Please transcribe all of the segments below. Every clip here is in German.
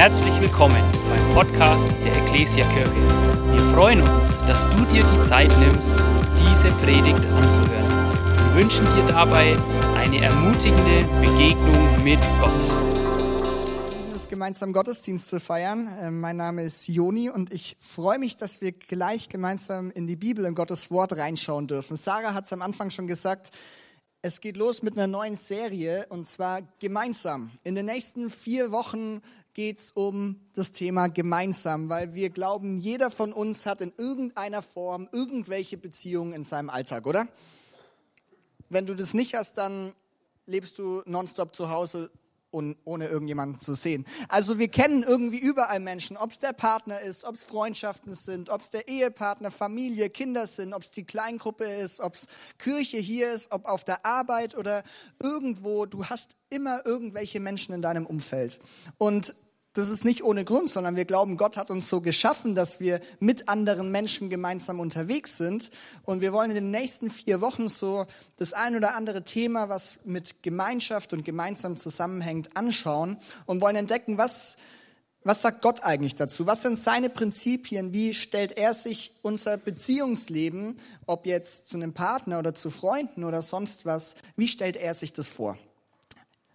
Herzlich willkommen beim Podcast der Ecclesia Kirche. Wir freuen uns, dass du dir die Zeit nimmst, diese Predigt anzuhören. Wir wünschen dir dabei eine ermutigende Begegnung mit Gott. Gemeinsam Gottesdienst zu feiern. Äh, Mein Name ist Joni und ich freue mich, dass wir gleich gemeinsam in die Bibel, in Gottes Wort reinschauen dürfen. Sarah hat es am Anfang schon gesagt. Es geht los mit einer neuen Serie und zwar gemeinsam. In den nächsten vier Wochen geht es um das Thema gemeinsam, weil wir glauben, jeder von uns hat in irgendeiner Form irgendwelche Beziehungen in seinem Alltag, oder? Wenn du das nicht hast, dann lebst du nonstop zu Hause und ohne irgendjemanden zu sehen. Also wir kennen irgendwie überall Menschen, ob es der Partner ist, ob es Freundschaften sind, ob es der Ehepartner, Familie, Kinder sind, ob es die Kleingruppe ist, ob es Kirche hier ist, ob auf der Arbeit oder irgendwo. Du hast immer irgendwelche Menschen in deinem Umfeld. Und das ist nicht ohne Grund, sondern wir glauben, Gott hat uns so geschaffen, dass wir mit anderen Menschen gemeinsam unterwegs sind. Und wir wollen in den nächsten vier Wochen so das ein oder andere Thema, was mit Gemeinschaft und gemeinsam zusammenhängt, anschauen und wollen entdecken, was, was sagt Gott eigentlich dazu? Was sind seine Prinzipien? Wie stellt er sich unser Beziehungsleben, ob jetzt zu einem Partner oder zu Freunden oder sonst was, wie stellt er sich das vor?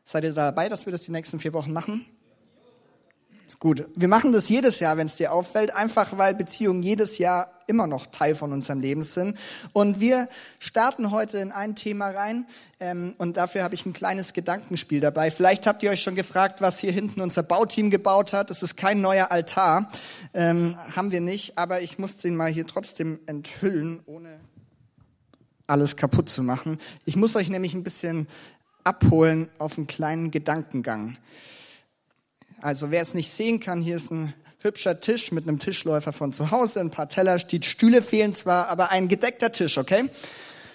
Seid ihr dabei, dass wir das die nächsten vier Wochen machen? Ist gut. Wir machen das jedes Jahr, wenn es dir auffällt, einfach weil Beziehungen jedes Jahr immer noch Teil von unserem Leben sind. Und wir starten heute in ein Thema rein ähm, und dafür habe ich ein kleines Gedankenspiel dabei. Vielleicht habt ihr euch schon gefragt, was hier hinten unser Bauteam gebaut hat. Das ist kein neuer Altar, ähm, haben wir nicht, aber ich musste ihn mal hier trotzdem enthüllen, ohne alles kaputt zu machen. Ich muss euch nämlich ein bisschen abholen auf einen kleinen Gedankengang. Also wer es nicht sehen kann, hier ist ein hübscher Tisch mit einem Tischläufer von zu Hause, ein paar Teller, die Stühle fehlen zwar, aber ein gedeckter Tisch, okay?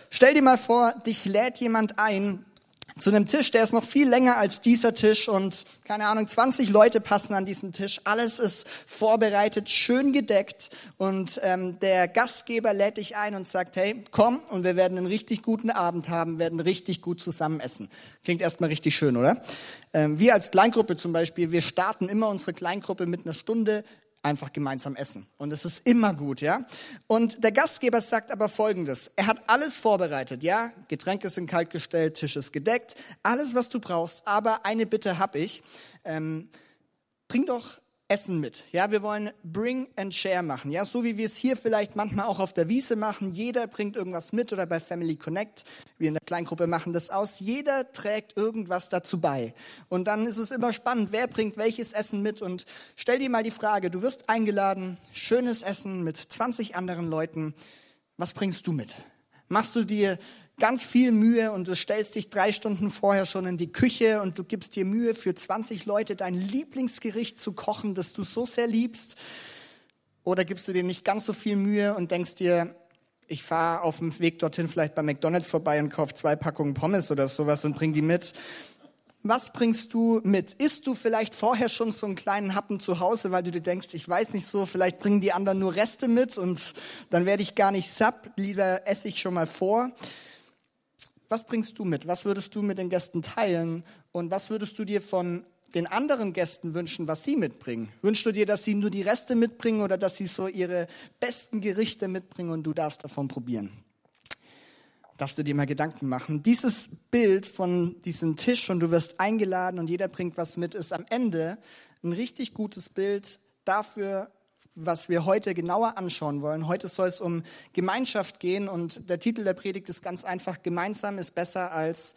Stell dir mal vor, dich lädt jemand ein zu einem Tisch, der ist noch viel länger als dieser Tisch und keine Ahnung, 20 Leute passen an diesen Tisch. Alles ist vorbereitet, schön gedeckt und ähm, der Gastgeber lädt dich ein und sagt, hey, komm und wir werden einen richtig guten Abend haben, werden richtig gut zusammen essen. Klingt erstmal richtig schön, oder? Ähm, wir als Kleingruppe zum Beispiel, wir starten immer unsere Kleingruppe mit einer Stunde einfach gemeinsam essen. Und es ist immer gut, ja. Und der Gastgeber sagt aber Folgendes. Er hat alles vorbereitet, ja. Getränke sind kaltgestellt, Tisch ist gedeckt, alles, was du brauchst. Aber eine Bitte habe ich. Ähm, bring doch Essen mit. Ja, wir wollen Bring and Share machen. Ja, so wie wir es hier vielleicht manchmal auch auf der Wiese machen. Jeder bringt irgendwas mit oder bei Family Connect. Wir in der Kleingruppe machen das aus. Jeder trägt irgendwas dazu bei. Und dann ist es immer spannend, wer bringt welches Essen mit. Und stell dir mal die Frage, du wirst eingeladen, schönes Essen mit 20 anderen Leuten. Was bringst du mit? Machst du dir ganz viel Mühe und du stellst dich drei Stunden vorher schon in die Küche und du gibst dir Mühe, für 20 Leute dein Lieblingsgericht zu kochen, das du so sehr liebst. Oder gibst du dir nicht ganz so viel Mühe und denkst dir, ich fahre auf dem Weg dorthin vielleicht bei McDonald's vorbei und kaufe zwei Packungen Pommes oder sowas und bring die mit. Was bringst du mit? Isst du vielleicht vorher schon so einen kleinen Happen zu Hause, weil du dir denkst, ich weiß nicht so, vielleicht bringen die anderen nur Reste mit und dann werde ich gar nicht satt, lieber esse ich schon mal vor. Was bringst du mit? Was würdest du mit den Gästen teilen? Und was würdest du dir von den anderen Gästen wünschen, was sie mitbringen? Wünschst du dir, dass sie nur die Reste mitbringen oder dass sie so ihre besten Gerichte mitbringen und du darfst davon probieren? Darfst du dir mal Gedanken machen? Dieses Bild von diesem Tisch und du wirst eingeladen und jeder bringt was mit, ist am Ende ein richtig gutes Bild dafür, was wir heute genauer anschauen wollen. Heute soll es um Gemeinschaft gehen und der Titel der Predigt ist ganz einfach, gemeinsam ist besser als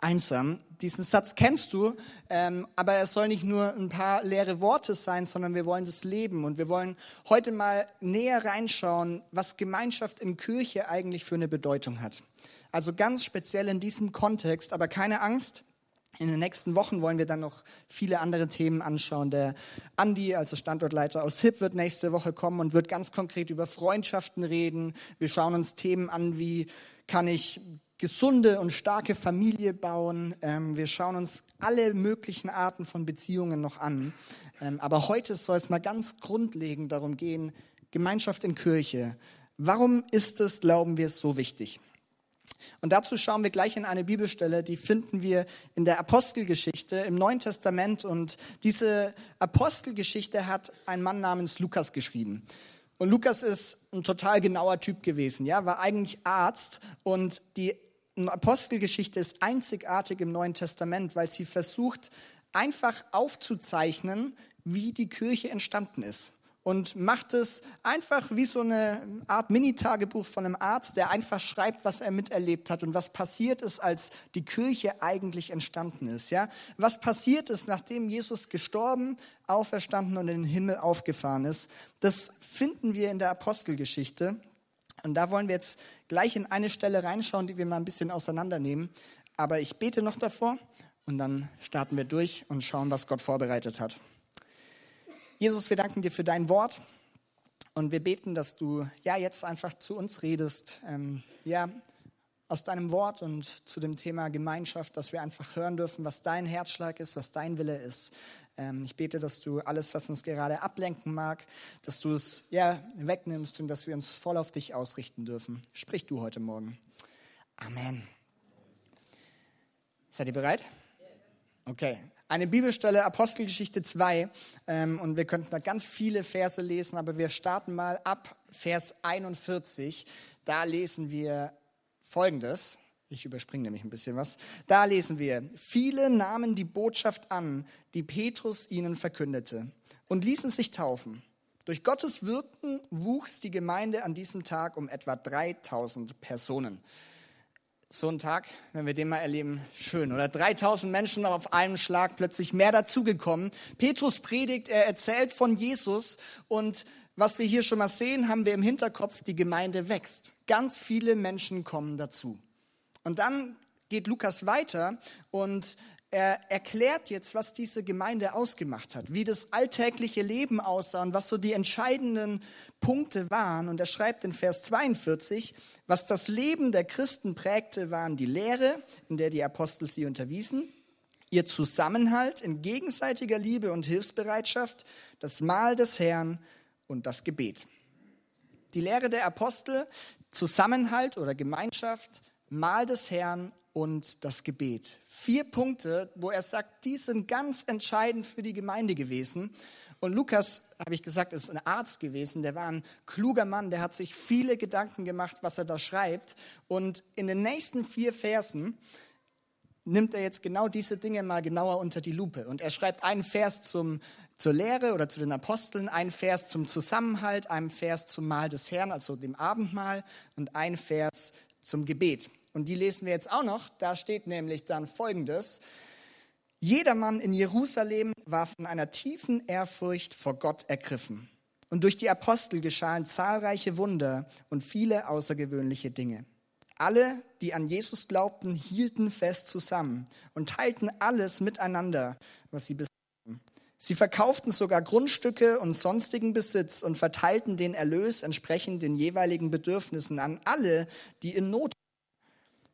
einsam. Diesen Satz kennst du, ähm, aber es soll nicht nur ein paar leere Worte sein, sondern wir wollen das leben und wir wollen heute mal näher reinschauen, was Gemeinschaft in Kirche eigentlich für eine Bedeutung hat. Also ganz speziell in diesem Kontext, aber keine Angst, in den nächsten Wochen wollen wir dann noch viele andere Themen anschauen. Der Andi, also Standortleiter aus HIP, wird nächste Woche kommen und wird ganz konkret über Freundschaften reden. Wir schauen uns Themen an, wie kann ich gesunde und starke Familie bauen. Ähm, wir schauen uns alle möglichen Arten von Beziehungen noch an. Ähm, aber heute soll es mal ganz grundlegend darum gehen, Gemeinschaft in Kirche. Warum ist es, glauben wir, so wichtig? Und dazu schauen wir gleich in eine Bibelstelle, die finden wir in der Apostelgeschichte im Neuen Testament. Und diese Apostelgeschichte hat ein Mann namens Lukas geschrieben. Und Lukas ist ein total genauer Typ gewesen, ja, war eigentlich Arzt und die Apostelgeschichte ist einzigartig im Neuen Testament, weil sie versucht, einfach aufzuzeichnen, wie die Kirche entstanden ist und macht es einfach wie so eine Art Mini-Tagebuch von einem Arzt, der einfach schreibt, was er miterlebt hat und was passiert ist, als die Kirche eigentlich entstanden ist. Ja? Was passiert ist, nachdem Jesus gestorben, auferstanden und in den Himmel aufgefahren ist, das finden wir in der Apostelgeschichte. Und da wollen wir jetzt gleich in eine Stelle reinschauen, die wir mal ein bisschen auseinandernehmen. Aber ich bete noch davor und dann starten wir durch und schauen, was Gott vorbereitet hat. Jesus, wir danken dir für dein Wort und wir beten, dass du ja jetzt einfach zu uns redest, ähm, ja aus deinem Wort und zu dem Thema Gemeinschaft, dass wir einfach hören dürfen, was dein Herzschlag ist, was dein Wille ist. Ähm, ich bete, dass du alles, was uns gerade ablenken mag, dass du es ja wegnimmst und dass wir uns voll auf dich ausrichten dürfen. Sprich du heute Morgen. Amen. Seid ihr bereit? Okay, eine Bibelstelle, Apostelgeschichte 2. Ähm, und wir könnten da ganz viele Verse lesen, aber wir starten mal ab Vers 41. Da lesen wir Folgendes. Ich überspringe nämlich ein bisschen was. Da lesen wir, viele nahmen die Botschaft an, die Petrus ihnen verkündete, und ließen sich taufen. Durch Gottes Wirken wuchs die Gemeinde an diesem Tag um etwa 3000 Personen so ein Tag, wenn wir den mal erleben, schön. Oder 3000 Menschen auf einem Schlag plötzlich mehr dazugekommen. Petrus predigt, er erzählt von Jesus und was wir hier schon mal sehen, haben wir im Hinterkopf, die Gemeinde wächst. Ganz viele Menschen kommen dazu. Und dann geht Lukas weiter und er erklärt jetzt, was diese Gemeinde ausgemacht hat, wie das alltägliche Leben aussah und was so die entscheidenden Punkte waren. Und er schreibt in Vers 42, was das Leben der Christen prägte, waren die Lehre, in der die Apostel sie unterwiesen, ihr Zusammenhalt in gegenseitiger Liebe und Hilfsbereitschaft, das Mahl des Herrn und das Gebet. Die Lehre der Apostel, Zusammenhalt oder Gemeinschaft, Mahl des Herrn und das Gebet. Vier Punkte, wo er sagt, die sind ganz entscheidend für die Gemeinde gewesen. Und Lukas, habe ich gesagt, ist ein Arzt gewesen, der war ein kluger Mann, der hat sich viele Gedanken gemacht, was er da schreibt. Und in den nächsten vier Versen nimmt er jetzt genau diese Dinge mal genauer unter die Lupe. Und er schreibt einen Vers zum, zur Lehre oder zu den Aposteln, einen Vers zum Zusammenhalt, einen Vers zum Mahl des Herrn, also dem Abendmahl, und einen Vers zum Gebet. Und die lesen wir jetzt auch noch. Da steht nämlich dann Folgendes. Jedermann in Jerusalem war von einer tiefen Ehrfurcht vor Gott ergriffen. Und durch die Apostel geschahen zahlreiche Wunder und viele außergewöhnliche Dinge. Alle, die an Jesus glaubten, hielten fest zusammen und teilten alles miteinander, was sie besaßen. Sie verkauften sogar Grundstücke und sonstigen Besitz und verteilten den Erlös entsprechend den jeweiligen Bedürfnissen an alle, die in Not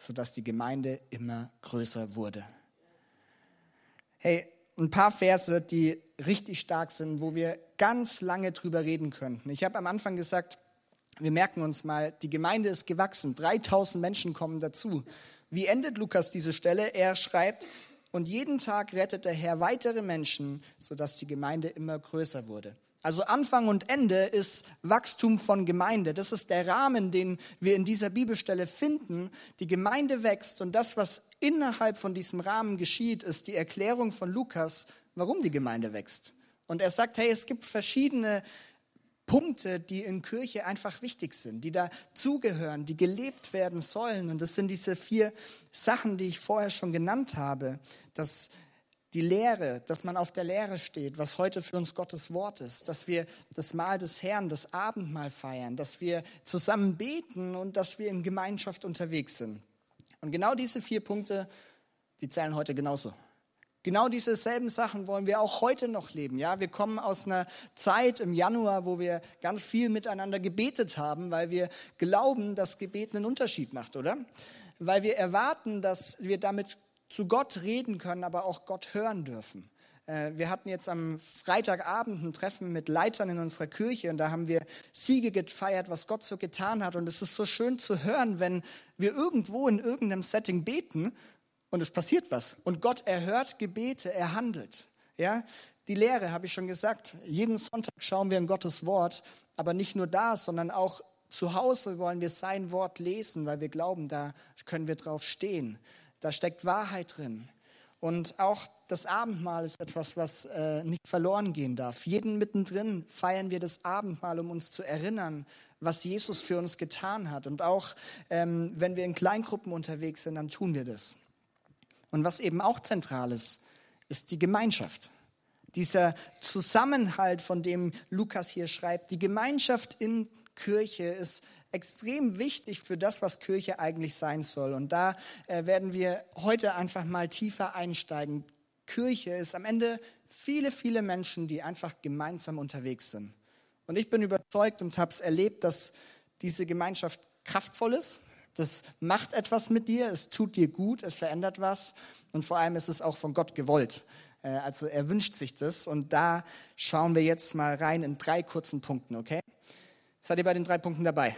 sodass die Gemeinde immer größer wurde. Hey, ein paar Verse, die richtig stark sind, wo wir ganz lange drüber reden könnten. Ich habe am Anfang gesagt, wir merken uns mal, die Gemeinde ist gewachsen, 3000 Menschen kommen dazu. Wie endet Lukas diese Stelle? Er schreibt, und jeden Tag rettet der Herr weitere Menschen, sodass die Gemeinde immer größer wurde. Also Anfang und Ende ist Wachstum von Gemeinde. Das ist der Rahmen, den wir in dieser Bibelstelle finden. Die Gemeinde wächst und das, was innerhalb von diesem Rahmen geschieht, ist die Erklärung von Lukas, warum die Gemeinde wächst. Und er sagt, hey, es gibt verschiedene Punkte, die in Kirche einfach wichtig sind, die dazugehören, die gelebt werden sollen. Und das sind diese vier Sachen, die ich vorher schon genannt habe. Das die Lehre, dass man auf der Lehre steht, was heute für uns Gottes Wort ist, dass wir das Mahl des Herrn, das Abendmahl feiern, dass wir zusammen beten und dass wir in Gemeinschaft unterwegs sind. Und genau diese vier Punkte die zählen heute genauso. Genau diese selben Sachen wollen wir auch heute noch leben. Ja, wir kommen aus einer Zeit im Januar, wo wir ganz viel miteinander gebetet haben, weil wir glauben, dass Gebet einen Unterschied macht, oder? Weil wir erwarten, dass wir damit zu Gott reden können, aber auch Gott hören dürfen. Äh, wir hatten jetzt am Freitagabend ein Treffen mit Leitern in unserer Kirche und da haben wir Siege gefeiert, was Gott so getan hat. Und es ist so schön zu hören, wenn wir irgendwo in irgendeinem Setting beten und es passiert was. Und Gott erhört Gebete, er handelt. Ja? Die Lehre, habe ich schon gesagt, jeden Sonntag schauen wir in Gottes Wort, aber nicht nur das, sondern auch zu Hause wollen wir sein Wort lesen, weil wir glauben, da können wir drauf stehen. Da steckt Wahrheit drin. Und auch das Abendmahl ist etwas, was äh, nicht verloren gehen darf. Jeden mittendrin feiern wir das Abendmahl, um uns zu erinnern, was Jesus für uns getan hat. Und auch ähm, wenn wir in Kleingruppen unterwegs sind, dann tun wir das. Und was eben auch zentral ist, ist die Gemeinschaft. Dieser Zusammenhalt, von dem Lukas hier schreibt, die Gemeinschaft in Kirche ist extrem wichtig für das, was Kirche eigentlich sein soll. Und da äh, werden wir heute einfach mal tiefer einsteigen. Kirche ist am Ende viele, viele Menschen, die einfach gemeinsam unterwegs sind. Und ich bin überzeugt und habe es erlebt, dass diese Gemeinschaft kraftvoll ist, das macht etwas mit dir, es tut dir gut, es verändert was und vor allem ist es auch von Gott gewollt. Äh, also er wünscht sich das und da schauen wir jetzt mal rein in drei kurzen Punkten, okay? Seid ihr bei den drei Punkten dabei?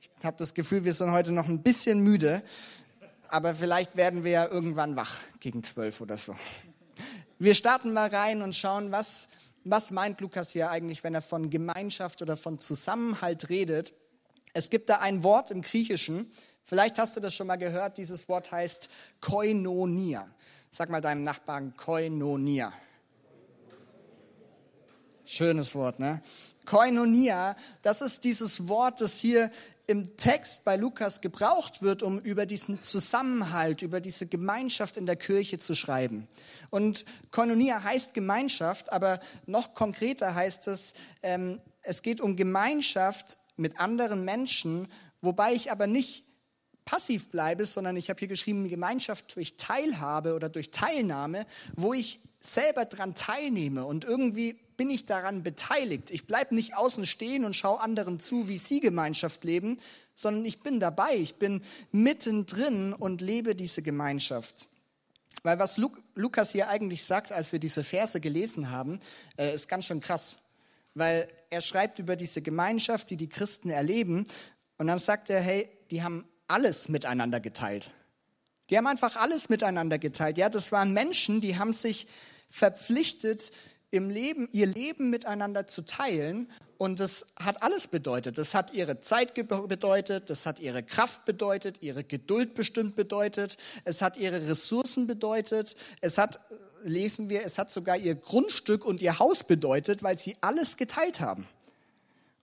Ich habe das Gefühl, wir sind heute noch ein bisschen müde, aber vielleicht werden wir ja irgendwann wach gegen zwölf oder so. Wir starten mal rein und schauen, was, was meint Lukas hier eigentlich, wenn er von Gemeinschaft oder von Zusammenhalt redet. Es gibt da ein Wort im Griechischen, vielleicht hast du das schon mal gehört, dieses Wort heißt Koinonia. Sag mal deinem Nachbarn Koinonia. Schönes Wort, ne? Koinonia, das ist dieses Wort, das hier im Text bei Lukas gebraucht wird, um über diesen Zusammenhalt, über diese Gemeinschaft in der Kirche zu schreiben. Und Koinonia heißt Gemeinschaft, aber noch konkreter heißt es, ähm, es geht um Gemeinschaft mit anderen Menschen, wobei ich aber nicht passiv bleibe, sondern ich habe hier geschrieben, Gemeinschaft durch Teilhabe oder durch Teilnahme, wo ich selber daran teilnehme und irgendwie bin ich daran beteiligt. Ich bleibe nicht außen stehen und schaue anderen zu, wie sie Gemeinschaft leben, sondern ich bin dabei, ich bin mittendrin und lebe diese Gemeinschaft. Weil was Lukas hier eigentlich sagt, als wir diese Verse gelesen haben, äh, ist ganz schön krass weil er schreibt über diese Gemeinschaft, die die Christen erleben. Und dann sagt er, hey, die haben alles miteinander geteilt. Die haben einfach alles miteinander geteilt. Ja, das waren Menschen, die haben sich verpflichtet, im Leben, ihr Leben miteinander zu teilen. Und das hat alles bedeutet. Das hat ihre Zeit bedeutet, das hat ihre Kraft bedeutet, ihre Geduld bestimmt bedeutet, es hat ihre Ressourcen bedeutet, es hat lesen wir, es hat sogar ihr Grundstück und ihr Haus bedeutet, weil sie alles geteilt haben.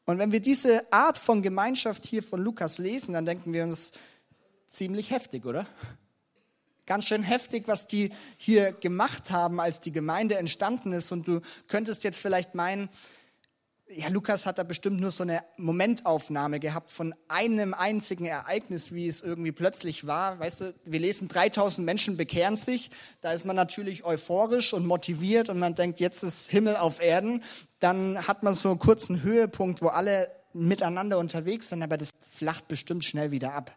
Und wenn wir diese Art von Gemeinschaft hier von Lukas lesen, dann denken wir uns ziemlich heftig, oder? Ganz schön heftig, was die hier gemacht haben, als die Gemeinde entstanden ist. Und du könntest jetzt vielleicht meinen, ja, Lukas hat da bestimmt nur so eine Momentaufnahme gehabt von einem einzigen Ereignis, wie es irgendwie plötzlich war. Weißt du, wir lesen 3000 Menschen bekehren sich. Da ist man natürlich euphorisch und motiviert und man denkt, jetzt ist Himmel auf Erden. Dann hat man so einen kurzen Höhepunkt, wo alle miteinander unterwegs sind, aber das flacht bestimmt schnell wieder ab.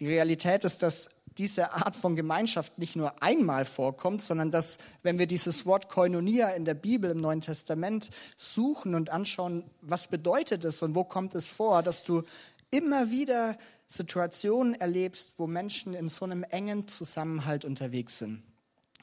Die Realität ist, dass diese Art von Gemeinschaft nicht nur einmal vorkommt, sondern dass, wenn wir dieses Wort Koinonia in der Bibel im Neuen Testament suchen und anschauen, was bedeutet es und wo kommt es vor, dass du immer wieder Situationen erlebst, wo Menschen in so einem engen Zusammenhalt unterwegs sind.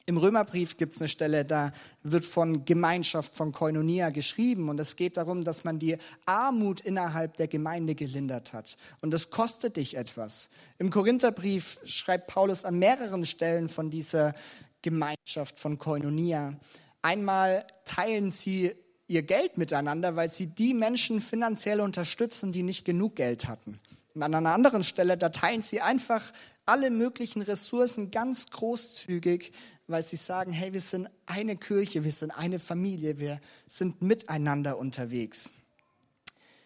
Im Römerbrief gibt es eine Stelle, da wird von Gemeinschaft, von Koinonia geschrieben und es geht darum, dass man die Armut innerhalb der Gemeinde gelindert hat. Und das kostet dich etwas. Im Korintherbrief schreibt Paulus an mehreren Stellen von dieser Gemeinschaft, von Koinonia. Einmal teilen sie ihr Geld miteinander, weil sie die Menschen finanziell unterstützen, die nicht genug Geld hatten. Und an einer anderen Stelle, da teilen sie einfach alle möglichen Ressourcen ganz großzügig, weil sie sagen, hey, wir sind eine Kirche, wir sind eine Familie, wir sind miteinander unterwegs.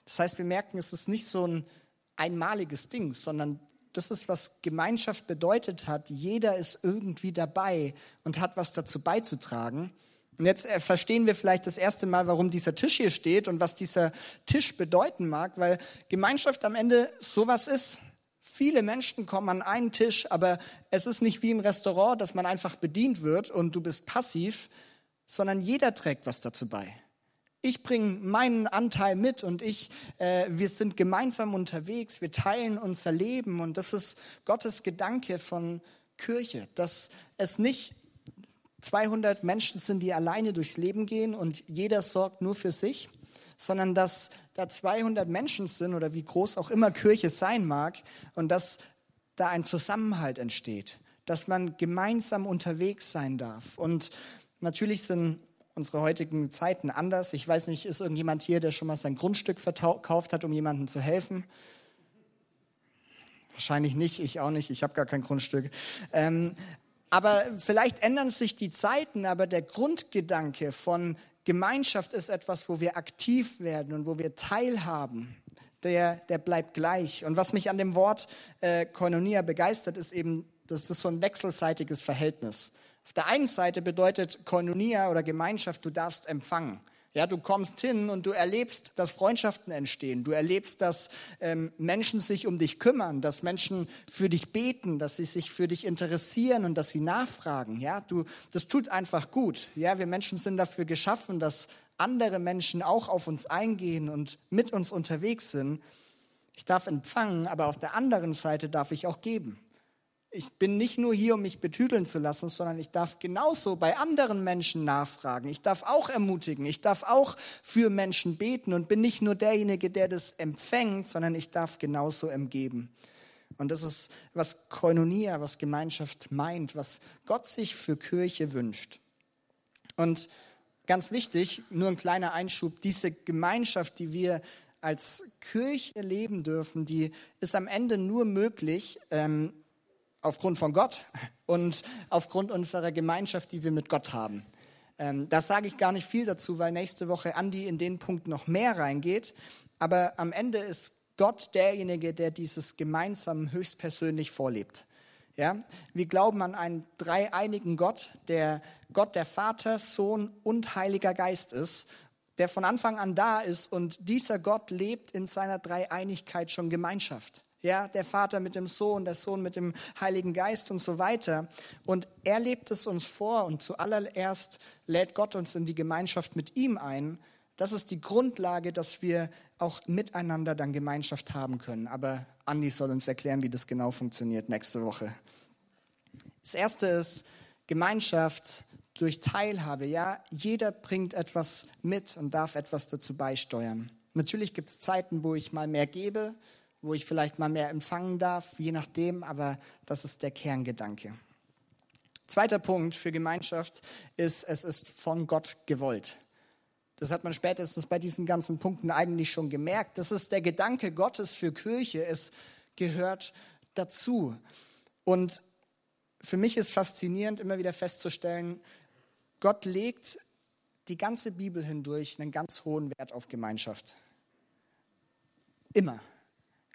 Das heißt, wir merken, es ist nicht so ein einmaliges Ding, sondern das ist, was Gemeinschaft bedeutet hat. Jeder ist irgendwie dabei und hat was dazu beizutragen. Und jetzt äh, verstehen wir vielleicht das erste Mal, warum dieser Tisch hier steht und was dieser Tisch bedeuten mag, weil Gemeinschaft am Ende sowas ist. Viele Menschen kommen an einen Tisch, aber es ist nicht wie im Restaurant, dass man einfach bedient wird und du bist passiv, sondern jeder trägt was dazu bei. Ich bringe meinen Anteil mit und ich, äh, wir sind gemeinsam unterwegs, wir teilen unser Leben und das ist Gottes Gedanke von Kirche, dass es nicht 200 Menschen sind, die alleine durchs Leben gehen und jeder sorgt nur für sich, sondern dass da 200 Menschen sind oder wie groß auch immer Kirche sein mag und dass da ein Zusammenhalt entsteht, dass man gemeinsam unterwegs sein darf. Und natürlich sind unsere heutigen Zeiten anders. Ich weiß nicht, ist irgendjemand hier, der schon mal sein Grundstück verkauft hat, um jemandem zu helfen? Wahrscheinlich nicht, ich auch nicht, ich habe gar kein Grundstück. Ähm, aber vielleicht ändern sich die Zeiten, aber der Grundgedanke von Gemeinschaft ist etwas, wo wir aktiv werden und wo wir teilhaben. Der, der bleibt gleich. Und was mich an dem Wort äh, Koinonia begeistert, ist eben, das ist so ein wechselseitiges Verhältnis. Auf der einen Seite bedeutet Koinonia oder Gemeinschaft, du darfst empfangen. Ja, du kommst hin und du erlebst, dass Freundschaften entstehen. Du erlebst, dass ähm, Menschen sich um dich kümmern, dass Menschen für dich beten, dass sie sich für dich interessieren und dass sie nachfragen. Ja, du, das tut einfach gut. Ja, wir Menschen sind dafür geschaffen, dass andere Menschen auch auf uns eingehen und mit uns unterwegs sind. Ich darf empfangen, aber auf der anderen Seite darf ich auch geben ich bin nicht nur hier, um mich betüteln zu lassen, sondern ich darf genauso bei anderen Menschen nachfragen. Ich darf auch ermutigen. Ich darf auch für Menschen beten und bin nicht nur derjenige, der das empfängt, sondern ich darf genauso empgeben. Und das ist, was Koinonia, was Gemeinschaft meint, was Gott sich für Kirche wünscht. Und ganz wichtig, nur ein kleiner Einschub, diese Gemeinschaft, die wir als Kirche leben dürfen, die ist am Ende nur möglich, ähm, aufgrund von Gott und aufgrund unserer Gemeinschaft, die wir mit Gott haben. Ähm, da sage ich gar nicht viel dazu, weil nächste Woche Andi in den Punkt noch mehr reingeht. Aber am Ende ist Gott derjenige, der dieses gemeinsam höchstpersönlich vorlebt. Ja? Wir glauben an einen dreieinigen Gott, der Gott der Vater, Sohn und Heiliger Geist ist, der von Anfang an da ist und dieser Gott lebt in seiner Dreieinigkeit schon Gemeinschaft. Ja, der Vater mit dem Sohn, der Sohn mit dem Heiligen Geist und so weiter. Und er lebt es uns vor und zuallererst lädt Gott uns in die Gemeinschaft mit ihm ein. Das ist die Grundlage, dass wir auch miteinander dann Gemeinschaft haben können. Aber Andi soll uns erklären, wie das genau funktioniert nächste Woche. Das erste ist Gemeinschaft durch Teilhabe. Ja, jeder bringt etwas mit und darf etwas dazu beisteuern. Natürlich gibt es Zeiten, wo ich mal mehr gebe, wo ich vielleicht mal mehr empfangen darf, je nachdem, aber das ist der Kerngedanke. Zweiter Punkt für Gemeinschaft ist, es ist von Gott gewollt. Das hat man spätestens bei diesen ganzen Punkten eigentlich schon gemerkt. Das ist der Gedanke Gottes für Kirche. Es gehört dazu. Und für mich ist faszinierend, immer wieder festzustellen, Gott legt die ganze Bibel hindurch einen ganz hohen Wert auf Gemeinschaft. Immer.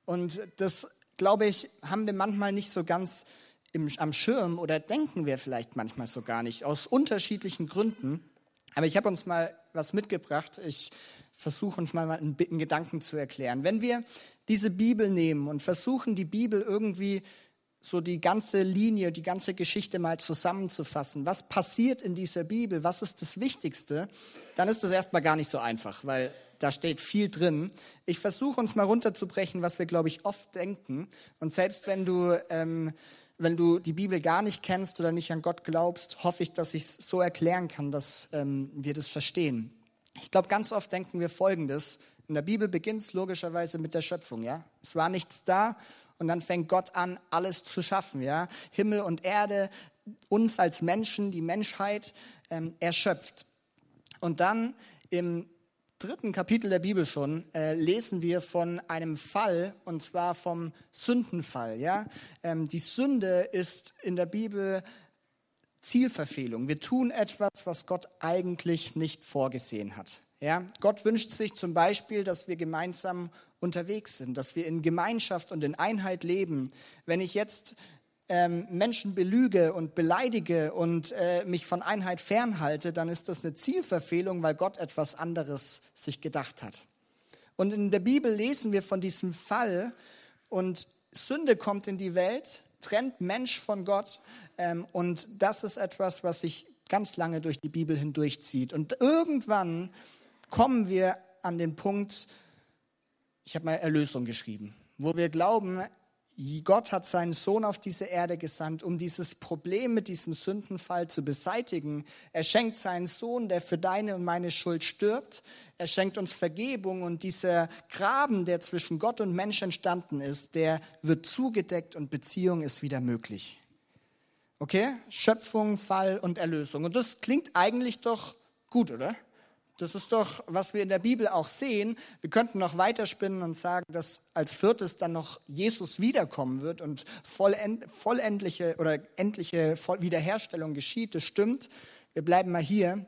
Und das, glaube ich, haben wir manchmal nicht so ganz im, am Schirm oder denken wir vielleicht manchmal so gar nicht, aus unterschiedlichen Gründen. Aber ich habe uns mal was mitgebracht. Ich versuche uns mal einen, einen Gedanken zu erklären. Wenn wir diese Bibel nehmen und versuchen, die Bibel irgendwie so die ganze Linie, die ganze Geschichte mal zusammenzufassen. Was passiert in dieser Bibel? Was ist das Wichtigste? Dann ist das erstmal gar nicht so einfach, weil da steht viel drin. Ich versuche uns mal runterzubrechen, was wir, glaube ich, oft denken. Und selbst wenn du, ähm, wenn du die Bibel gar nicht kennst oder nicht an Gott glaubst, hoffe ich, dass ich es so erklären kann, dass ähm, wir das verstehen. Ich glaube, ganz oft denken wir Folgendes. In der Bibel beginnt es logischerweise mit der Schöpfung. Ja? Es war nichts da und dann fängt Gott an, alles zu schaffen. Ja? Himmel und Erde, uns als Menschen, die Menschheit ähm, erschöpft. Und dann im dritten Kapitel der Bibel schon äh, lesen wir von einem Fall, und zwar vom Sündenfall. Ja? Ähm, die Sünde ist in der Bibel Zielverfehlung. Wir tun etwas, was Gott eigentlich nicht vorgesehen hat. Ja, Gott wünscht sich zum Beispiel, dass wir gemeinsam unterwegs sind, dass wir in Gemeinschaft und in Einheit leben. Wenn ich jetzt ähm, Menschen belüge und beleidige und äh, mich von Einheit fernhalte, dann ist das eine Zielverfehlung, weil Gott etwas anderes sich gedacht hat. Und in der Bibel lesen wir von diesem Fall und Sünde kommt in die Welt, trennt Mensch von Gott ähm, und das ist etwas, was sich ganz lange durch die Bibel hindurchzieht. Und irgendwann kommen wir an den Punkt, ich habe mal Erlösung geschrieben, wo wir glauben, Gott hat seinen Sohn auf diese Erde gesandt, um dieses Problem mit diesem Sündenfall zu beseitigen. Er schenkt seinen Sohn, der für deine und meine Schuld stirbt. Er schenkt uns Vergebung und dieser Graben, der zwischen Gott und Mensch entstanden ist, der wird zugedeckt und Beziehung ist wieder möglich. Okay? Schöpfung, Fall und Erlösung. Und das klingt eigentlich doch gut, oder? Das ist doch, was wir in der Bibel auch sehen. Wir könnten noch weiterspinnen und sagen, dass als viertes dann noch Jesus wiederkommen wird und vollendliche oder endliche Wiederherstellung geschieht. Das stimmt. Wir bleiben mal hier.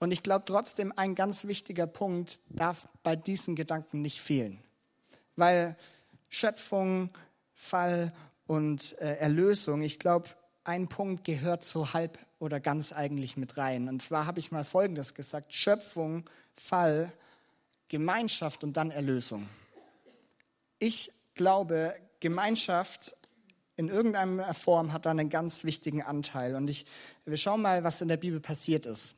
Und ich glaube trotzdem, ein ganz wichtiger Punkt darf bei diesen Gedanken nicht fehlen. Weil Schöpfung, Fall und äh, Erlösung, ich glaube, ein Punkt gehört so halb oder ganz eigentlich mit rein. Und zwar habe ich mal Folgendes gesagt, Schöpfung, Fall, Gemeinschaft und dann Erlösung. Ich glaube, Gemeinschaft in irgendeiner Form hat da einen ganz wichtigen Anteil. Und ich, wir schauen mal, was in der Bibel passiert ist.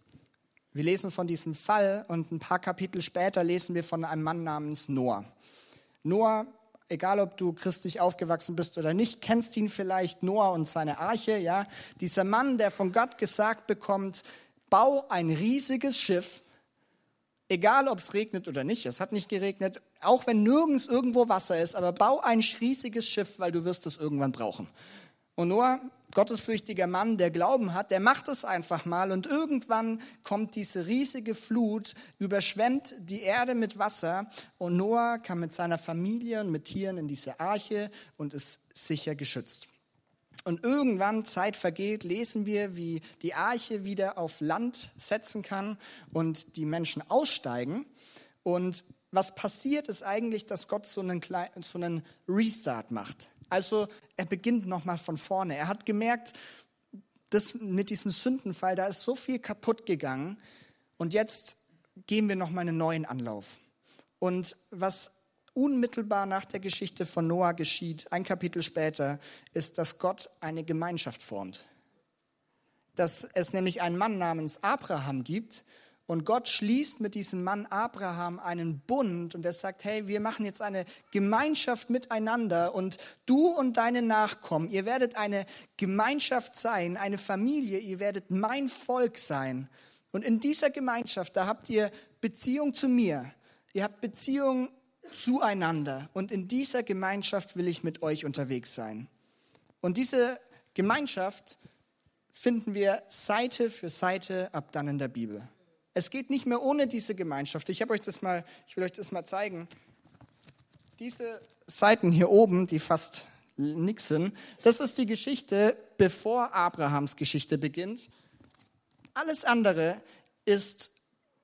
Wir lesen von diesem Fall und ein paar Kapitel später lesen wir von einem Mann namens Noah. Noah egal ob du christlich aufgewachsen bist oder nicht, kennst ihn vielleicht, Noah und seine Arche, ja. Dieser Mann, der von Gott gesagt bekommt, bau ein riesiges Schiff, egal ob es regnet oder nicht, es hat nicht geregnet, auch wenn nirgends irgendwo Wasser ist, aber bau ein riesiges Schiff, weil du wirst es irgendwann brauchen. Und Noah gottesfürchtiger Mann, der Glauben hat, der macht es einfach mal und irgendwann kommt diese riesige Flut, überschwemmt die Erde mit Wasser und Noah kam mit seiner Familie und mit Tieren in diese Arche und ist sicher geschützt. Und irgendwann, Zeit vergeht, lesen wir, wie die Arche wieder auf Land setzen kann und die Menschen aussteigen. Und was passiert, ist eigentlich, dass Gott so einen, so einen Restart macht. Also er beginnt nochmal von vorne. Er hat gemerkt, das mit diesem Sündenfall, da ist so viel kaputt gegangen und jetzt gehen wir nochmal einen neuen Anlauf. Und was unmittelbar nach der Geschichte von Noah geschieht, ein Kapitel später, ist, dass Gott eine Gemeinschaft formt. Dass es nämlich einen Mann namens Abraham gibt und Gott schließt mit diesem Mann Abraham einen Bund und er sagt, hey, wir machen jetzt eine Gemeinschaft miteinander und du und deine Nachkommen, ihr werdet eine Gemeinschaft sein, eine Familie, ihr werdet mein Volk sein. Und in dieser Gemeinschaft, da habt ihr Beziehung zu mir, ihr habt Beziehung zueinander und in dieser Gemeinschaft will ich mit euch unterwegs sein. Und diese Gemeinschaft finden wir Seite für Seite ab dann in der Bibel. Es geht nicht mehr ohne diese Gemeinschaft. Ich habe euch das mal, ich will euch das mal zeigen. Diese Seiten hier oben, die fast nix sind, das ist die Geschichte, bevor Abrahams Geschichte beginnt. Alles andere ist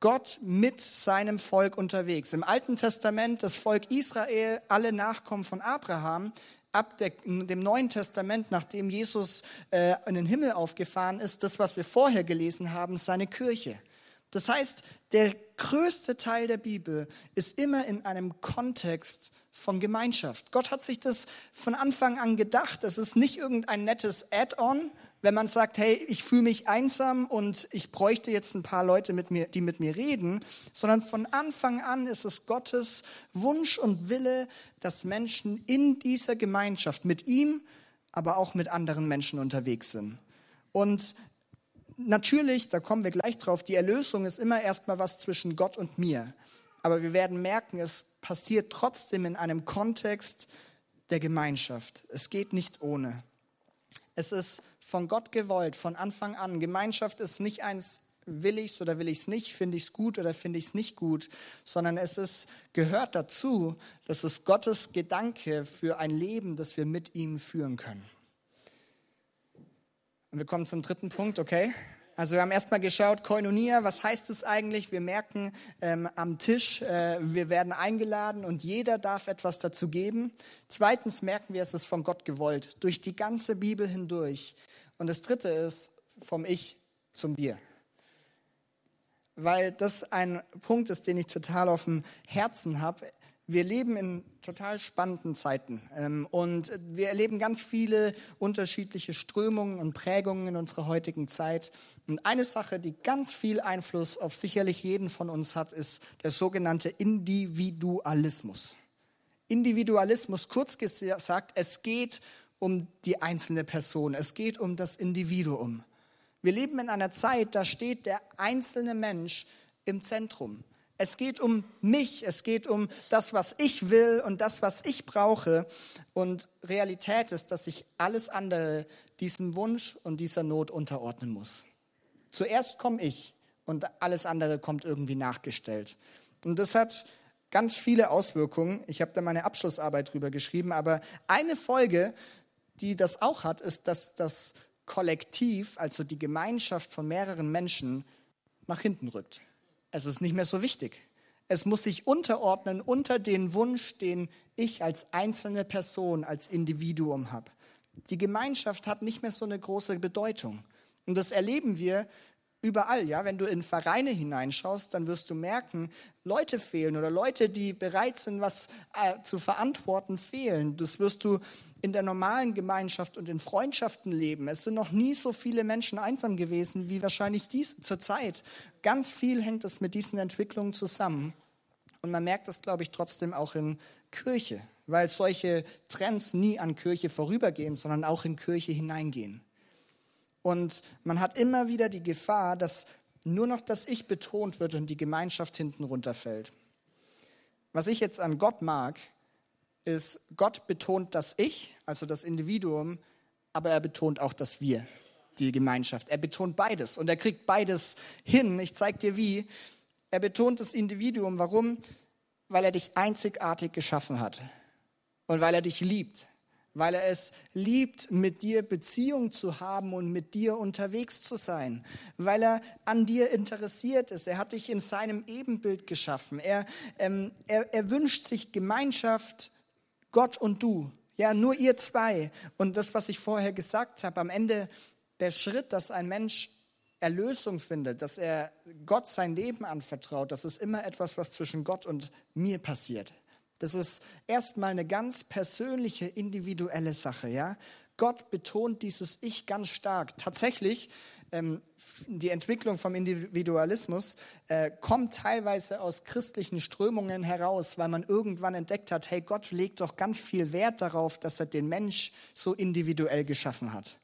Gott mit seinem Volk unterwegs. Im Alten Testament das Volk Israel, alle Nachkommen von Abraham. Ab der, dem Neuen Testament, nachdem Jesus äh, in den Himmel aufgefahren ist, das, was wir vorher gelesen haben, seine Kirche. Das heißt, der größte Teil der Bibel ist immer in einem Kontext von Gemeinschaft. Gott hat sich das von Anfang an gedacht. Es ist nicht irgendein nettes Add-on, wenn man sagt, hey, ich fühle mich einsam und ich bräuchte jetzt ein paar Leute, mit mir, die mit mir reden, sondern von Anfang an ist es Gottes Wunsch und Wille, dass Menschen in dieser Gemeinschaft mit ihm, aber auch mit anderen Menschen unterwegs sind. Und natürlich, da kommen wir gleich drauf, die Erlösung ist immer erstmal was zwischen Gott und mir. Aber wir werden merken, es passiert trotzdem in einem Kontext der Gemeinschaft. Es geht nicht ohne. Es ist von Gott gewollt, von Anfang an. Gemeinschaft ist nicht eins, will ich es oder will ich es nicht, finde ich es gut oder finde ich es nicht gut, sondern es ist, gehört dazu, dass es Gottes Gedanke für ein Leben, das wir mit ihm führen können. Und wir kommen zum dritten Punkt, okay? Also wir haben erstmal geschaut, Koinonia, was heißt es eigentlich? Wir merken ähm, am Tisch, äh, wir werden eingeladen und jeder darf etwas dazu geben. Zweitens merken wir, es ist von Gott gewollt, durch die ganze Bibel hindurch. Und das Dritte ist vom Ich zum Wir. Weil das ein Punkt ist, den ich total auf dem Herzen habe. Wir leben in total spannenden Zeiten ähm, und wir erleben ganz viele unterschiedliche Strömungen und Prägungen in unserer heutigen Zeit. Und eine Sache, die ganz viel Einfluss auf sicherlich jeden von uns hat, ist der sogenannte Individualismus. Individualismus, kurz gesagt, es geht um die einzelne Person, es geht um das Individuum. Wir leben in einer Zeit, da steht der einzelne Mensch im Zentrum. Es geht um mich, es geht um das, was ich will und das, was ich brauche. Und Realität ist, dass sich alles andere diesem Wunsch und dieser Not unterordnen muss. Zuerst komme ich und alles andere kommt irgendwie nachgestellt. Und das hat ganz viele Auswirkungen. Ich habe da meine Abschlussarbeit drüber geschrieben, aber eine Folge, die das auch hat, ist, dass das Kollektiv, also die Gemeinschaft von mehreren Menschen, nach hinten rückt. Es ist nicht mehr so wichtig. Es muss sich unterordnen unter den Wunsch, den ich als einzelne Person, als Individuum habe. Die Gemeinschaft hat nicht mehr so eine große Bedeutung. Und das erleben wir überall, ja. Wenn du in Vereine hineinschaust, dann wirst du merken, Leute fehlen oder Leute, die bereit sind, was äh, zu verantworten, fehlen. Das wirst du in der normalen Gemeinschaft und in Freundschaften leben. Es sind noch nie so viele Menschen einsam gewesen wie wahrscheinlich dies zur Zeit. Ganz viel hängt es mit diesen Entwicklungen zusammen. Und man merkt das, glaube ich, trotzdem auch in Kirche, weil solche Trends nie an Kirche vorübergehen, sondern auch in Kirche hineingehen. Und man hat immer wieder die Gefahr, dass nur noch das Ich betont wird und die Gemeinschaft hinten runterfällt. Was ich jetzt an Gott mag, ist, Gott betont das Ich, also das Individuum, aber er betont auch das Wir, die Gemeinschaft. Er betont beides und er kriegt beides hin. Ich zeige dir wie. Er betont das Individuum. Warum? Weil er dich einzigartig geschaffen hat und weil er dich liebt weil er es liebt, mit dir Beziehung zu haben und mit dir unterwegs zu sein, weil er an dir interessiert ist. Er hat dich in seinem Ebenbild geschaffen. Er, ähm, er, er wünscht sich Gemeinschaft, Gott und du. Ja, nur ihr zwei. Und das, was ich vorher gesagt habe, am Ende der Schritt, dass ein Mensch Erlösung findet, dass er Gott sein Leben anvertraut, das ist immer etwas, was zwischen Gott und mir passiert. Das ist erstmal eine ganz persönliche, individuelle Sache. Ja? Gott betont dieses Ich ganz stark. Tatsächlich, ähm, die Entwicklung vom Individualismus äh, kommt teilweise aus christlichen Strömungen heraus, weil man irgendwann entdeckt hat, hey, Gott legt doch ganz viel Wert darauf, dass er den Mensch so individuell geschaffen hat.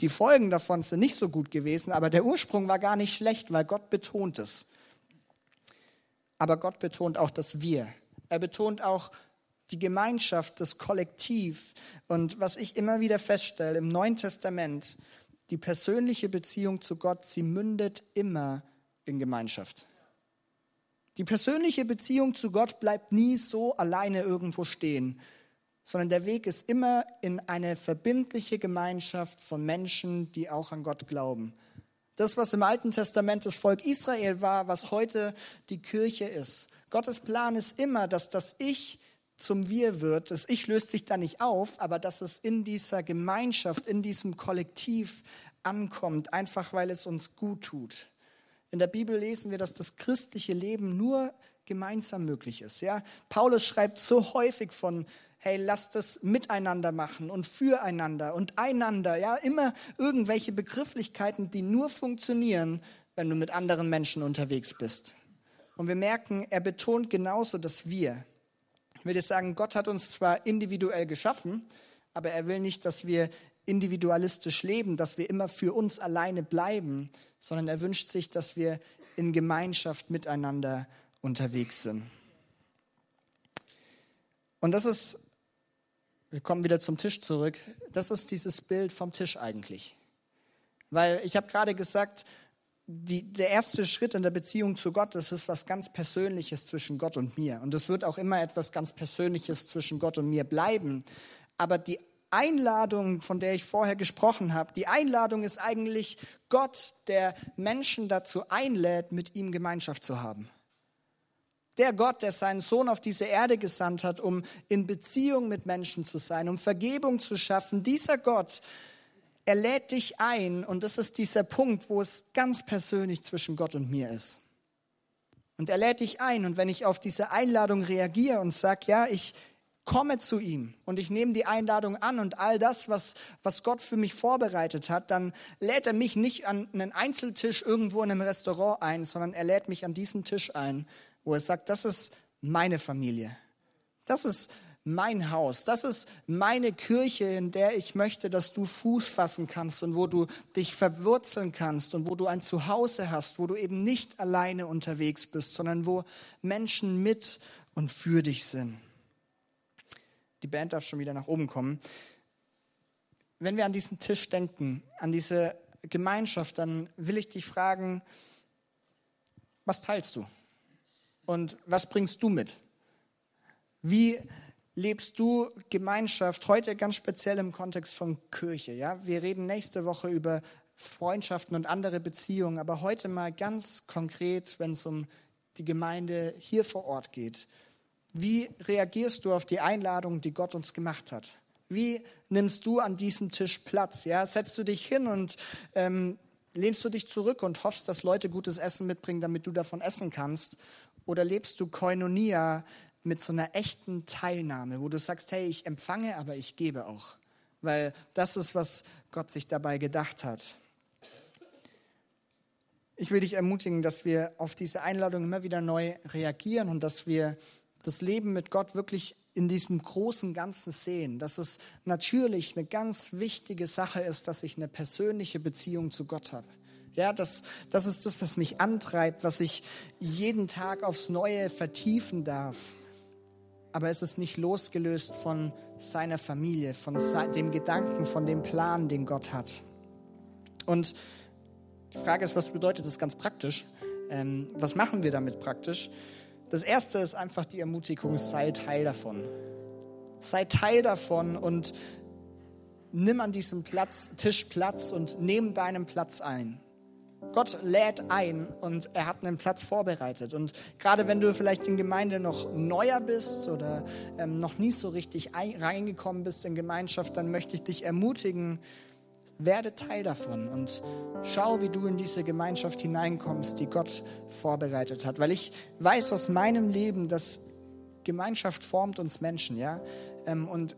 Die Folgen davon sind nicht so gut gewesen, aber der Ursprung war gar nicht schlecht, weil Gott betont es. Aber Gott betont auch das Wir. Er betont auch die Gemeinschaft, das Kollektiv. Und was ich immer wieder feststelle im Neuen Testament, die persönliche Beziehung zu Gott, sie mündet immer in Gemeinschaft. Die persönliche Beziehung zu Gott bleibt nie so alleine irgendwo stehen, sondern der Weg ist immer in eine verbindliche Gemeinschaft von Menschen, die auch an Gott glauben. Das, was im Alten Testament das Volk Israel war, was heute die Kirche ist. Gottes Plan ist immer, dass das Ich zum Wir wird. Das Ich löst sich da nicht auf, aber dass es in dieser Gemeinschaft, in diesem Kollektiv ankommt, einfach weil es uns gut tut. In der Bibel lesen wir, dass das christliche Leben nur gemeinsam möglich ist. Ja? Paulus schreibt so häufig von, hey, lasst es miteinander machen und füreinander und einander. Ja, immer irgendwelche Begrifflichkeiten, die nur funktionieren, wenn du mit anderen Menschen unterwegs bist. Und wir merken, er betont genauso das Wir. Ich will dir sagen, Gott hat uns zwar individuell geschaffen, aber er will nicht, dass wir individualistisch leben, dass wir immer für uns alleine bleiben, sondern er wünscht sich, dass wir in Gemeinschaft miteinander unterwegs sind. Und das ist, wir kommen wieder zum Tisch zurück, das ist dieses Bild vom Tisch eigentlich. Weil ich habe gerade gesagt, die, der erste Schritt in der Beziehung zu Gott, das ist was ganz Persönliches zwischen Gott und mir. Und es wird auch immer etwas ganz Persönliches zwischen Gott und mir bleiben. Aber die Einladung, von der ich vorher gesprochen habe, die Einladung ist eigentlich Gott, der Menschen dazu einlädt, mit ihm Gemeinschaft zu haben. Der Gott, der seinen Sohn auf diese Erde gesandt hat, um in Beziehung mit Menschen zu sein, um Vergebung zu schaffen, dieser Gott, er lädt dich ein und das ist dieser Punkt, wo es ganz persönlich zwischen Gott und mir ist. Und er lädt dich ein und wenn ich auf diese Einladung reagiere und sage, ja, ich, komme zu ihm und ich nehme die Einladung an und all das, was, was Gott für mich vorbereitet hat, dann lädt er mich nicht an einen Einzeltisch irgendwo in einem Restaurant ein, sondern er lädt mich an diesen Tisch ein, wo er sagt, das ist meine Familie. Das ist mein Haus. Das ist meine Kirche, in der ich möchte, dass du Fuß fassen kannst und wo du dich verwurzeln kannst und wo du ein Zuhause hast, wo du eben nicht alleine unterwegs bist, sondern wo Menschen mit und für dich sind. Die Band darf schon wieder nach oben kommen. Wenn wir an diesen Tisch denken, an diese Gemeinschaft, dann will ich dich fragen, was teilst du? Und was bringst du mit? Wie lebst du Gemeinschaft heute ganz speziell im Kontext von Kirche? Ja, wir reden nächste Woche über Freundschaften und andere Beziehungen, aber heute mal ganz konkret, wenn es um die Gemeinde hier vor Ort geht. Wie reagierst du auf die Einladung, die Gott uns gemacht hat? Wie nimmst du an diesem Tisch Platz? Ja, setzt du dich hin und ähm, lehnst du dich zurück und hoffst, dass Leute gutes Essen mitbringen, damit du davon essen kannst? Oder lebst du Koinonia mit so einer echten Teilnahme, wo du sagst, hey, ich empfange, aber ich gebe auch? Weil das ist, was Gott sich dabei gedacht hat. Ich will dich ermutigen, dass wir auf diese Einladung immer wieder neu reagieren und dass wir das Leben mit Gott wirklich in diesem großen Ganzen sehen, dass es natürlich eine ganz wichtige Sache ist, dass ich eine persönliche Beziehung zu Gott habe. Ja, das, das ist das, was mich antreibt, was ich jeden Tag aufs Neue vertiefen darf. Aber es ist nicht losgelöst von seiner Familie, von dem Gedanken, von dem Plan, den Gott hat. Und die Frage ist, was bedeutet das ganz praktisch? Ähm, was machen wir damit praktisch? Das erste ist einfach die Ermutigung, sei Teil davon. Sei Teil davon und nimm an diesem Platz, Tisch Platz und nimm deinen Platz ein. Gott lädt ein und er hat einen Platz vorbereitet. Und gerade wenn du vielleicht in Gemeinde noch neuer bist oder ähm, noch nie so richtig ein, reingekommen bist in Gemeinschaft, dann möchte ich dich ermutigen, werde Teil davon und schau, wie du in diese Gemeinschaft hineinkommst, die Gott vorbereitet hat. Weil ich weiß aus meinem Leben, dass Gemeinschaft formt uns Menschen, ja. Ähm, und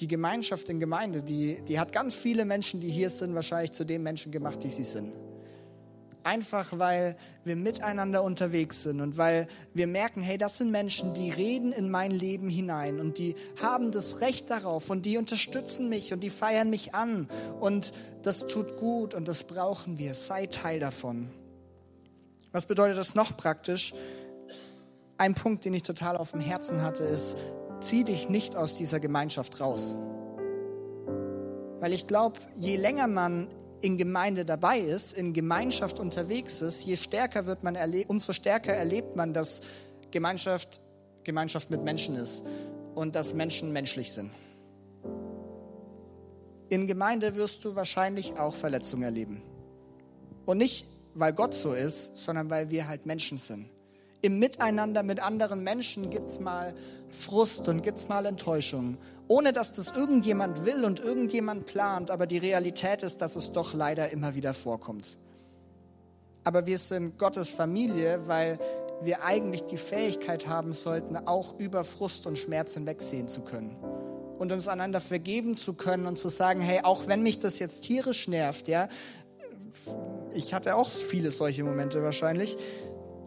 die Gemeinschaft in Gemeinde, die, die hat ganz viele Menschen, die hier sind, wahrscheinlich zu den Menschen gemacht, die sie sind. Einfach weil wir miteinander unterwegs sind und weil wir merken, hey, das sind Menschen, die reden in mein Leben hinein und die haben das Recht darauf und die unterstützen mich und die feiern mich an und das tut gut und das brauchen wir. Sei Teil davon. Was bedeutet das noch praktisch? Ein Punkt, den ich total auf dem Herzen hatte, ist, zieh dich nicht aus dieser Gemeinschaft raus. Weil ich glaube, je länger man in Gemeinde dabei ist, in Gemeinschaft unterwegs ist, je stärker wird man umso stärker erlebt man, dass Gemeinschaft Gemeinschaft mit Menschen ist und dass Menschen menschlich sind. In Gemeinde wirst du wahrscheinlich auch Verletzungen erleben. Und nicht, weil Gott so ist, sondern weil wir halt Menschen sind. Im Miteinander mit anderen Menschen gibt es mal Frust und gibt es mal Enttäuschung ohne dass das irgendjemand will und irgendjemand plant, aber die Realität ist, dass es doch leider immer wieder vorkommt. Aber wir sind Gottes Familie, weil wir eigentlich die Fähigkeit haben sollten, auch über Frust und Schmerz hinwegsehen zu können und uns einander vergeben zu können und zu sagen, hey, auch wenn mich das jetzt tierisch nervt, ja, ich hatte auch viele solche Momente wahrscheinlich,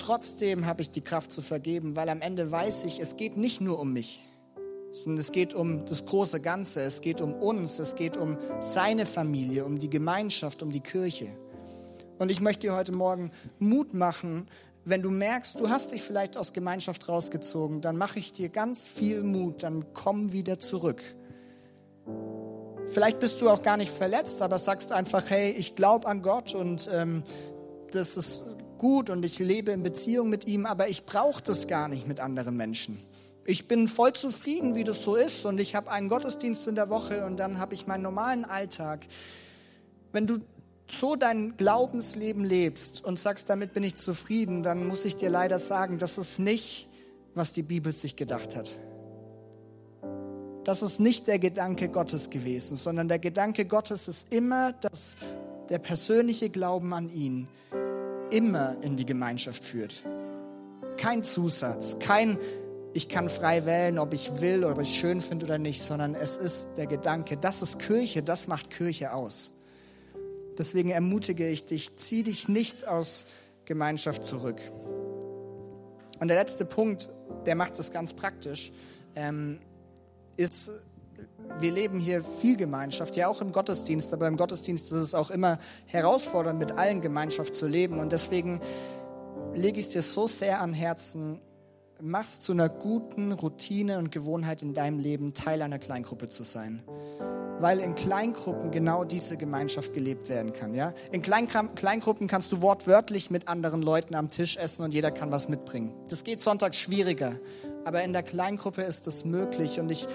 trotzdem habe ich die Kraft zu vergeben, weil am Ende weiß ich, es geht nicht nur um mich sondern es geht um das große Ganze, es geht um uns, es geht um seine Familie, um die Gemeinschaft, um die Kirche. Und ich möchte dir heute Morgen Mut machen, wenn du merkst, du hast dich vielleicht aus Gemeinschaft rausgezogen, dann mache ich dir ganz viel Mut, dann komm wieder zurück. Vielleicht bist du auch gar nicht verletzt, aber sagst einfach, hey, ich glaube an Gott und ähm, das ist gut und ich lebe in Beziehung mit ihm, aber ich brauche das gar nicht mit anderen Menschen ich bin voll zufrieden, wie das so ist und ich habe einen Gottesdienst in der Woche und dann habe ich meinen normalen Alltag. Wenn du so dein Glaubensleben lebst und sagst, damit bin ich zufrieden, dann muss ich dir leider sagen, das ist nicht, was die Bibel sich gedacht hat. Das ist nicht der Gedanke Gottes gewesen, sondern der Gedanke Gottes ist immer, dass der persönliche Glauben an ihn immer in die Gemeinschaft führt. Kein Zusatz, kein ich kann frei wählen, ob ich will oder ob ich schön finde oder nicht, sondern es ist der Gedanke, das ist Kirche, das macht Kirche aus. Deswegen ermutige ich dich, zieh dich nicht aus Gemeinschaft zurück. Und der letzte Punkt, der macht es ganz praktisch, ähm, ist, wir leben hier viel Gemeinschaft, ja auch im Gottesdienst, aber im Gottesdienst ist es auch immer herausfordernd, mit allen Gemeinschaft zu leben. Und deswegen lege ich es dir so sehr am Herzen, mach zu einer guten Routine und Gewohnheit in deinem Leben, Teil einer Kleingruppe zu sein weil in Kleingruppen genau diese Gemeinschaft gelebt werden kann. Ja? In Kleingruppen kannst du wortwörtlich mit anderen Leuten am Tisch essen und jeder kann was mitbringen. Das geht sonntags schwieriger, aber in der Kleingruppe ist es möglich und ich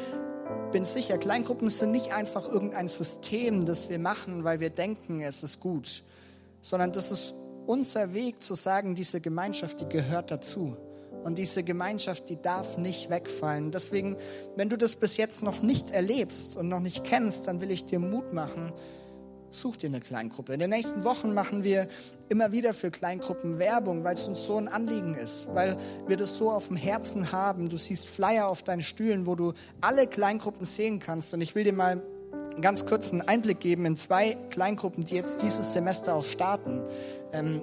bin sicher, Kleingruppen sind nicht einfach irgendein System, das wir machen, weil wir denken, es ist gut, sondern das ist unser Weg zu sagen, diese Gemeinschaft, die gehört dazu. Und diese Gemeinschaft, die darf nicht wegfallen. Deswegen, wenn du das bis jetzt noch nicht erlebst und noch nicht kennst, dann will ich dir Mut machen. Such dir eine Kleingruppe. In den nächsten Wochen machen wir immer wieder für Kleingruppen Werbung, weil es uns so ein Anliegen ist, weil wir das so auf dem Herzen haben. Du siehst Flyer auf deinen Stühlen, wo du alle Kleingruppen sehen kannst. Und ich will dir mal einen ganz kurzen Einblick geben in zwei Kleingruppen, die jetzt dieses Semester auch starten. Ähm,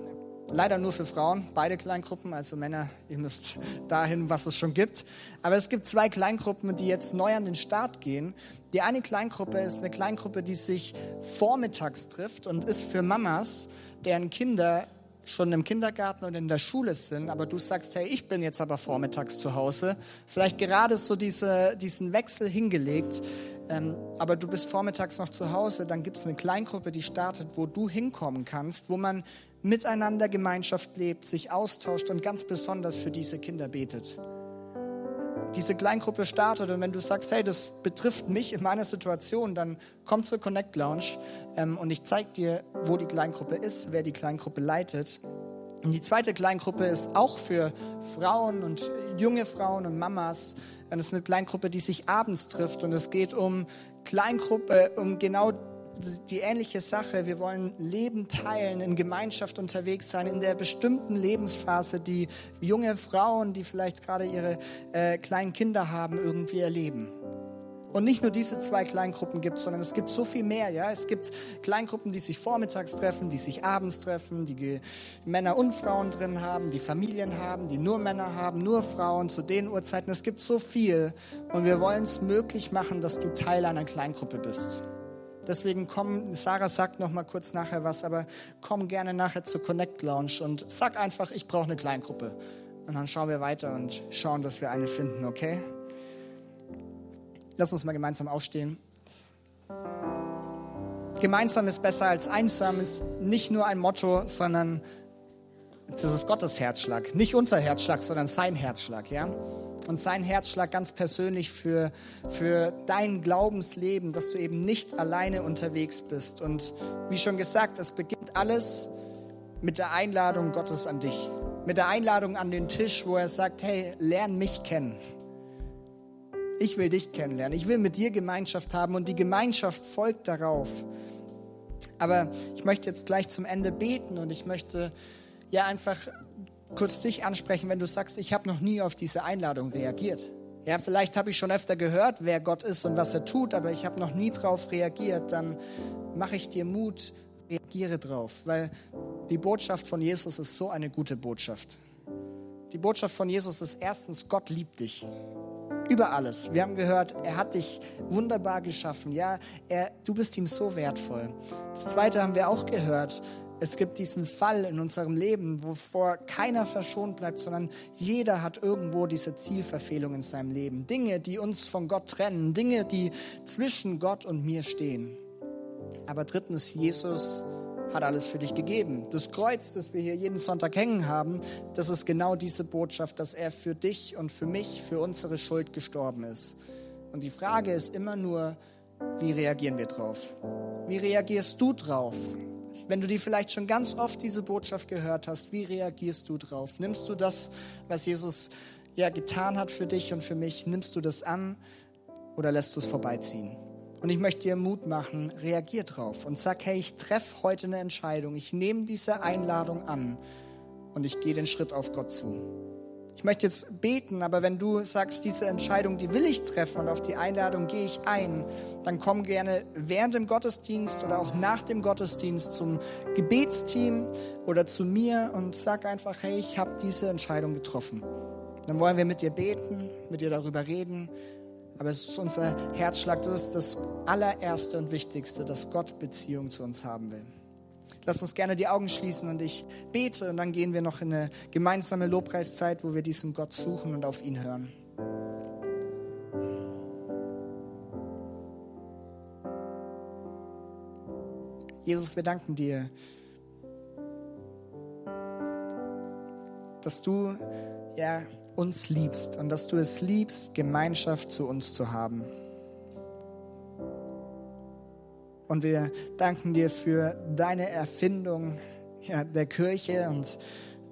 Leider nur für Frauen, beide Kleingruppen, also Männer, ihr müsst dahin, was es schon gibt. Aber es gibt zwei Kleingruppen, die jetzt neu an den Start gehen. Die eine Kleingruppe ist eine Kleingruppe, die sich vormittags trifft und ist für Mamas, deren Kinder schon im Kindergarten und in der Schule sind, aber du sagst, hey, ich bin jetzt aber vormittags zu Hause, vielleicht gerade so diese, diesen Wechsel hingelegt, ähm, aber du bist vormittags noch zu Hause, dann gibt es eine Kleingruppe, die startet, wo du hinkommen kannst, wo man miteinander Gemeinschaft lebt, sich austauscht und ganz besonders für diese Kinder betet. Diese Kleingruppe startet und wenn du sagst, hey, das betrifft mich in meiner Situation, dann komm zur Connect Lounge ähm, und ich zeige dir, wo die Kleingruppe ist, wer die Kleingruppe leitet. Und die zweite Kleingruppe ist auch für Frauen und junge Frauen und Mamas. Und es ist eine Kleingruppe, die sich abends trifft und es geht um Kleingruppe, um genau die ähnliche Sache. Wir wollen Leben teilen, in Gemeinschaft unterwegs sein, in der bestimmten Lebensphase, die junge Frauen, die vielleicht gerade ihre äh, kleinen Kinder haben, irgendwie erleben. Und nicht nur diese zwei Kleingruppen gibt es, sondern es gibt so viel mehr. Ja? Es gibt Kleingruppen, die sich vormittags treffen, die sich abends treffen, die Männer und Frauen drin haben, die Familien haben, die nur Männer haben, nur Frauen zu den Uhrzeiten. Es gibt so viel. Und wir wollen es möglich machen, dass du Teil einer Kleingruppe bist. Deswegen komm, Sarah sagt noch mal kurz nachher was, aber komm gerne nachher zur Connect Lounge und sag einfach, ich brauche eine Kleingruppe. Und dann schauen wir weiter und schauen, dass wir eine finden, okay? Lass uns mal gemeinsam aufstehen. Gemeinsam ist besser als einsam ist nicht nur ein Motto, sondern das ist Gottes Herzschlag. Nicht unser Herzschlag, sondern sein Herzschlag, ja? Und sein Herzschlag ganz persönlich für, für dein Glaubensleben, dass du eben nicht alleine unterwegs bist. Und wie schon gesagt, es beginnt alles mit der Einladung Gottes an dich. Mit der Einladung an den Tisch, wo er sagt, hey, lern mich kennen. Ich will dich kennenlernen. Ich will mit dir Gemeinschaft haben und die Gemeinschaft folgt darauf. Aber ich möchte jetzt gleich zum Ende beten und ich möchte ja einfach kurz dich ansprechen, wenn du sagst, ich habe noch nie auf diese Einladung reagiert. Ja, vielleicht habe ich schon öfter gehört, wer Gott ist und was er tut, aber ich habe noch nie darauf reagiert. Dann mache ich dir Mut, reagiere drauf, weil die Botschaft von Jesus ist so eine gute Botschaft. Die Botschaft von Jesus ist erstens, Gott liebt dich. Über alles. Wir haben gehört, er hat dich wunderbar geschaffen. Ja, er, du bist ihm so wertvoll. Das zweite haben wir auch gehört. Es gibt diesen Fall in unserem Leben, wovor keiner verschont bleibt, sondern jeder hat irgendwo diese Zielverfehlung in seinem Leben. Dinge, die uns von Gott trennen, Dinge, die zwischen Gott und mir stehen. Aber drittens, Jesus hat alles für dich gegeben. Das Kreuz, das wir hier jeden Sonntag hängen haben, das ist genau diese Botschaft, dass er für dich und für mich, für unsere Schuld gestorben ist. Und die Frage ist immer nur, wie reagieren wir drauf? Wie reagierst du drauf? Wenn du die vielleicht schon ganz oft diese Botschaft gehört hast, wie reagierst du drauf? Nimmst du das, was Jesus ja getan hat für dich und für mich, nimmst du das an oder lässt du es vorbeiziehen? Und ich möchte dir Mut machen, reagier drauf und sag, hey, ich treffe heute eine Entscheidung. Ich nehme diese Einladung an und ich gehe den Schritt auf Gott zu. Ich möchte jetzt beten, aber wenn du sagst, diese Entscheidung, die will ich treffen und auf die Einladung gehe ich ein, dann komm gerne während dem Gottesdienst oder auch nach dem Gottesdienst zum Gebetsteam oder zu mir und sag einfach, hey, ich habe diese Entscheidung getroffen. Dann wollen wir mit dir beten, mit dir darüber reden aber es ist unser Herzschlag, das ist das allererste und wichtigste, dass Gott Beziehung zu uns haben will. Lass uns gerne die Augen schließen und ich bete und dann gehen wir noch in eine gemeinsame Lobpreiszeit, wo wir diesen Gott suchen und auf ihn hören. Jesus, wir danken dir, dass du ja uns liebst und dass du es liebst, Gemeinschaft zu uns zu haben. Und wir danken dir für deine Erfindung ja, der Kirche und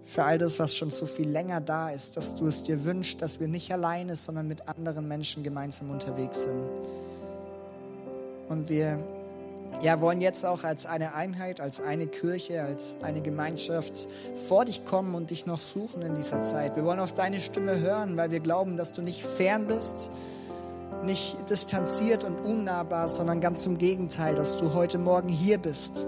für all das, was schon so viel länger da ist, dass du es dir wünschst, dass wir nicht alleine, sondern mit anderen Menschen gemeinsam unterwegs sind. Und wir ja, wollen jetzt auch als eine Einheit, als eine Kirche, als eine Gemeinschaft vor dich kommen und dich noch suchen in dieser Zeit. Wir wollen auf deine Stimme hören, weil wir glauben, dass du nicht fern bist, nicht distanziert und unnahbar, sondern ganz im Gegenteil, dass du heute Morgen hier bist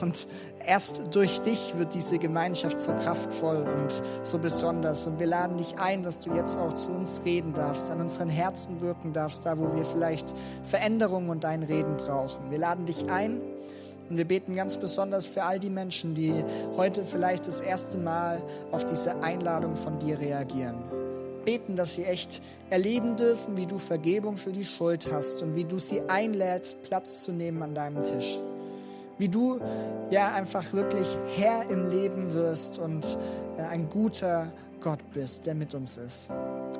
und erst durch dich wird diese Gemeinschaft so kraftvoll und so besonders. Und wir laden dich ein, dass du jetzt auch zu uns reden darfst, an unseren Herzen wirken darfst, da wo wir vielleicht Veränderungen und dein Reden brauchen. Wir laden dich ein und wir beten ganz besonders für all die Menschen, die heute vielleicht das erste Mal auf diese Einladung von dir reagieren. Beten, dass sie echt erleben dürfen, wie du Vergebung für die Schuld hast und wie du sie einlädst, Platz zu nehmen an deinem Tisch wie du ja einfach wirklich Herr im Leben wirst und äh, ein guter Gott bist, der mit uns ist.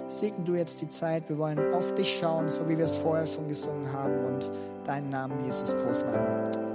Segne du jetzt die Zeit. Wir wollen auf dich schauen, so wie wir es vorher schon gesungen haben und deinen Namen Jesus groß machen.